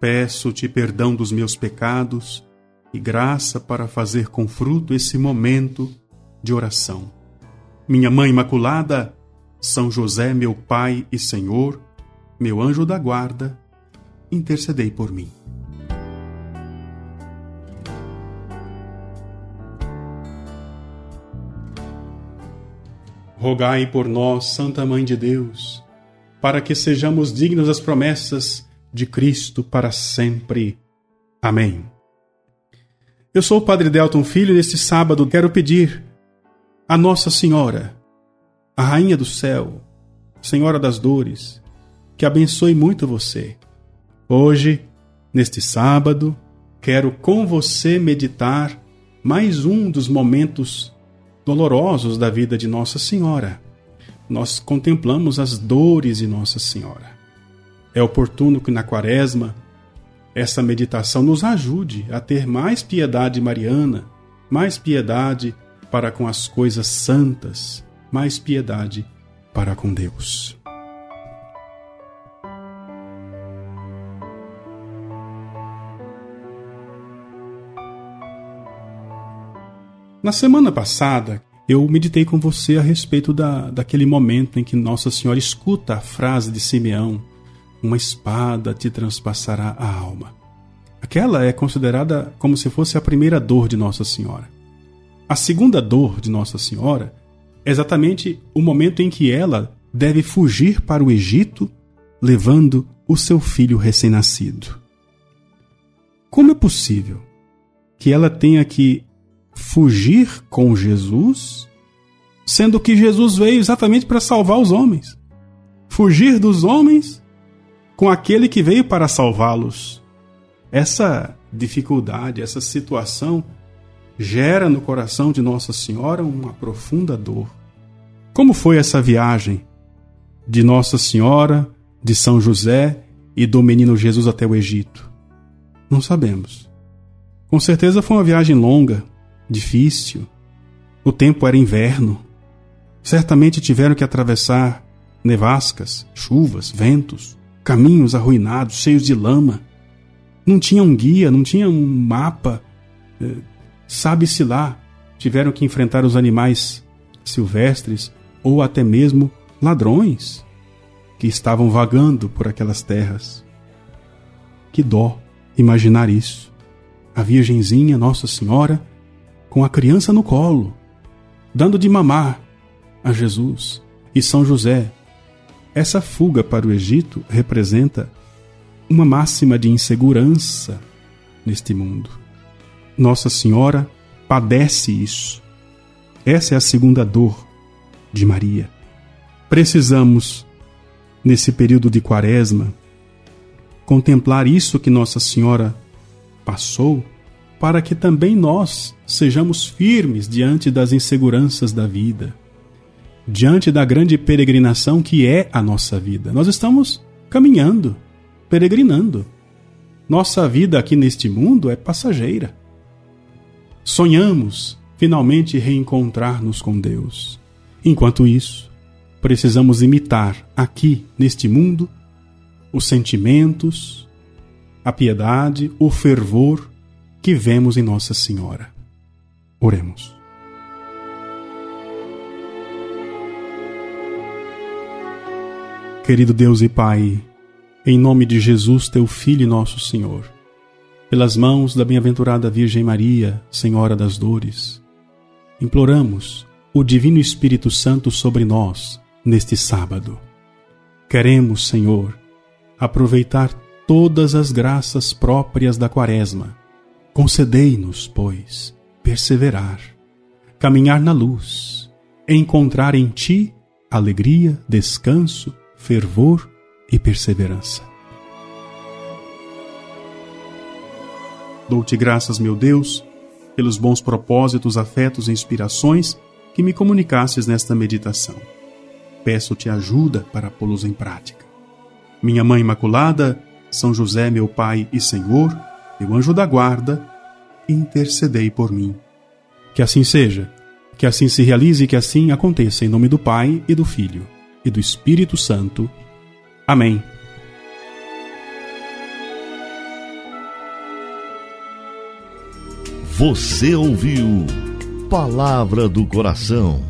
Peço-te perdão dos meus pecados e graça para fazer com fruto esse momento de oração. Minha Mãe Imaculada, São José, meu Pai e Senhor, meu anjo da guarda, intercedei por mim. Rogai por nós, Santa Mãe de Deus, para que sejamos dignos das promessas de Cristo para sempre. Amém. Eu sou o Padre Delton Filho e neste sábado quero pedir a Nossa Senhora, a Rainha do Céu, Senhora das Dores, que abençoe muito você. Hoje, neste sábado, quero com você meditar mais um dos momentos dolorosos da vida de Nossa Senhora. Nós contemplamos as dores de Nossa Senhora. É oportuno que na Quaresma essa meditação nos ajude a ter mais piedade mariana, mais piedade para com as coisas santas, mais piedade para com Deus. Na semana passada, eu meditei com você a respeito da, daquele momento em que Nossa Senhora escuta a frase de Simeão: Uma espada te transpassará a alma. Aquela é considerada como se fosse a primeira dor de Nossa Senhora. A segunda dor de Nossa Senhora é exatamente o momento em que ela deve fugir para o Egito, levando o seu filho recém-nascido. Como é possível que ela tenha que fugir com Jesus, sendo que Jesus veio exatamente para salvar os homens. Fugir dos homens com aquele que veio para salvá-los. Essa dificuldade, essa situação gera no coração de Nossa Senhora uma profunda dor. Como foi essa viagem de Nossa Senhora, de São José e do menino Jesus até o Egito? Não sabemos. Com certeza foi uma viagem longa, difícil. O tempo era inverno. Certamente tiveram que atravessar nevascas, chuvas, ventos, caminhos arruinados, cheios de lama. Não tinha um guia, não tinha um mapa. É, sabe-se lá, tiveram que enfrentar os animais silvestres ou até mesmo ladrões que estavam vagando por aquelas terras. Que dó imaginar isso. A Virgenzinha Nossa Senhora com a criança no colo, dando de mamar a Jesus e São José. Essa fuga para o Egito representa uma máxima de insegurança neste mundo. Nossa Senhora padece isso. Essa é a segunda dor de Maria. Precisamos, nesse período de quaresma, contemplar isso que Nossa Senhora passou para que também nós sejamos firmes diante das inseguranças da vida, diante da grande peregrinação que é a nossa vida. Nós estamos caminhando, peregrinando. Nossa vida aqui neste mundo é passageira. Sonhamos finalmente reencontrar-nos com Deus. Enquanto isso, precisamos imitar aqui neste mundo os sentimentos, a piedade, o fervor que vemos em Nossa Senhora. Oremos. Querido Deus e Pai, em nome de Jesus, teu Filho e nosso Senhor, pelas mãos da bem-aventurada Virgem Maria, Senhora das Dores, imploramos o Divino Espírito Santo sobre nós neste sábado. Queremos, Senhor, aproveitar todas as graças próprias da Quaresma Concedei-nos, pois, perseverar, caminhar na luz, encontrar em Ti alegria, descanso, fervor e perseverança. Dou-te graças, meu Deus, pelos bons propósitos, afetos e inspirações que me comunicasses nesta meditação. Peço-te ajuda para pô-los em prática. Minha Mãe Imaculada, São José, meu Pai e Senhor, meu anjo da guarda, intercedei por mim. Que assim seja, que assim se realize e que assim aconteça em nome do Pai e do Filho e do Espírito Santo. Amém. Você ouviu Palavra do Coração